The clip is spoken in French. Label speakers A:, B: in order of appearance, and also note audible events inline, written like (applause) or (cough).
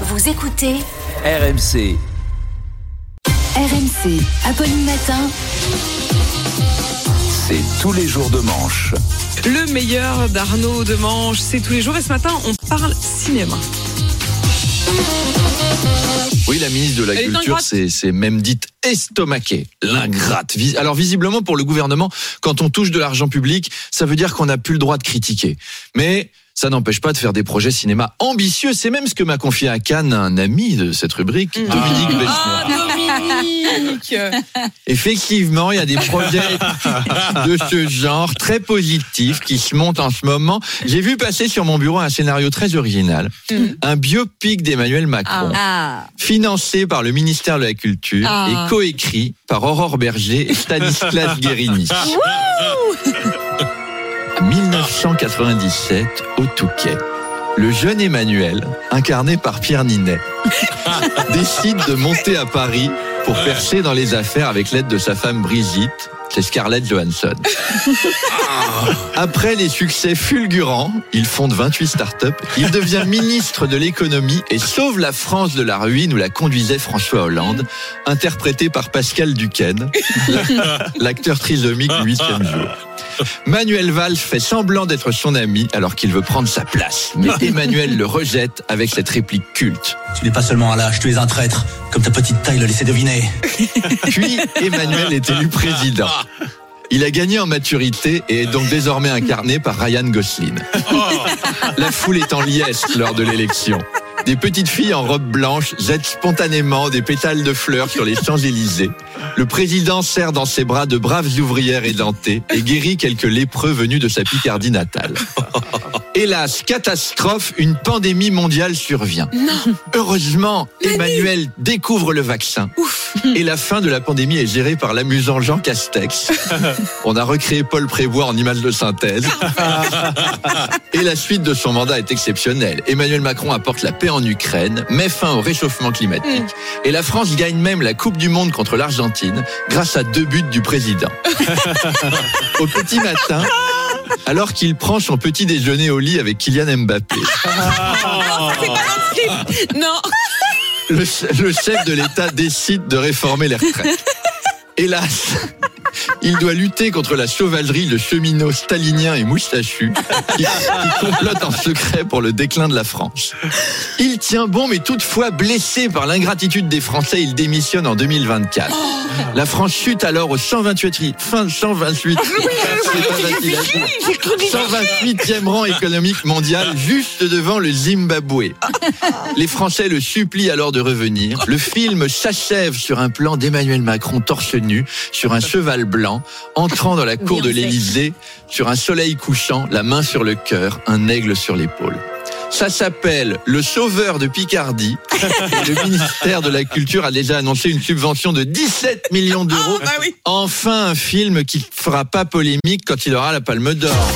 A: Vous écoutez
B: RMC.
A: RMC, Apolline Matin.
B: C'est tous les jours de manche.
C: Le meilleur d'Arnaud Demange, c'est tous les jours. Et ce matin, on parle cinéma.
D: Oui, la ministre de la
C: Elle
D: Culture c'est même dite estomaquée, l'ingrate. Alors visiblement pour le gouvernement, quand on touche de l'argent public, ça veut dire qu'on n'a plus le droit de critiquer. Mais ça n'empêche pas de faire des projets cinéma ambitieux. C'est même ce que m'a confié à Cannes un ami de cette rubrique, Dominique Besnier.
C: Ah, (laughs)
D: Effectivement, il y a des projets de ce genre très positifs qui se montent en ce moment. J'ai vu passer sur mon bureau un scénario très original, un biopic d'Emmanuel Macron,
E: Ah,
D: financé par le ministère de la Culture
C: Ah.
D: et coécrit par Aurore Berger et Stanislas (laughs) Guérini. 1997 au Touquet. Le jeune Emmanuel, incarné par Pierre Ninet, (laughs) décide de monter à Paris pour percer dans les affaires avec l'aide de sa femme Brigitte, c'est Scarlett Johansson. Après les succès fulgurants, il fonde 28 startups, il devient ministre de l'économie et sauve la France de la ruine où la conduisait François Hollande, interprété par Pascal Duquesne, (laughs) l'acteur trisomique du huitième jour. (laughs) Manuel Valls fait semblant d'être son ami alors qu'il veut prendre sa place. Mais Emmanuel le rejette avec cette réplique culte.
F: Tu n'es pas seulement un lâche, tu es un traître, comme ta petite taille le laissait deviner. (laughs)
D: Puis Emmanuel est élu président. Il a gagné en maturité et est donc désormais incarné par Ryan Gosling. La foule est en liesse lors de l'élection. Des petites filles en robe blanche jettent spontanément des pétales de fleurs sur les Champs-Élysées. Le président serre dans ses bras de braves ouvrières édentées et guérit quelques lépreux venus de sa Picardie natale. Hélas, catastrophe, une pandémie mondiale survient. Heureusement, Emmanuel découvre le vaccin. Et la fin de la pandémie est gérée par l'amusant Jean Castex. (laughs) On a recréé Paul Prébois en image de synthèse. Et la suite de son mandat est exceptionnelle. Emmanuel Macron apporte la paix en Ukraine, met fin au réchauffement climatique. Et la France gagne même la Coupe du Monde contre l'Argentine grâce à deux buts du président. (laughs) Au petit matin, alors qu'il prend son petit déjeuner au lit avec Kylian Mbappé.
C: Non
D: le, le chef de l'État décide de réformer les retraites. Hélas, il doit lutter contre la sauvagerie de cheminots staliniens et moustachus qui, qui complotent en secret pour le déclin de la France. Il tient bon, mais toutefois blessé par l'ingratitude des Français, il démissionne en 2024. La France chute alors au 128, fin 128, c'est pas facile à dire. 128e rang économique mondial, juste devant le Zimbabwe. Les Français le supplient alors de revenir. Le film s'achève sur un plan d'Emmanuel Macron torse nu, sur un cheval blanc, entrant dans la cour de l'Élysée, sur un soleil couchant, la main sur le cœur, un aigle sur l'épaule. Ça s'appelle Le Sauveur de Picardie. Et le ministère de la Culture a déjà annoncé une subvention de 17 millions d'euros.
C: Ah, bah oui.
D: Enfin, un film qui fera pas polémique quand il aura la Palme d'Or.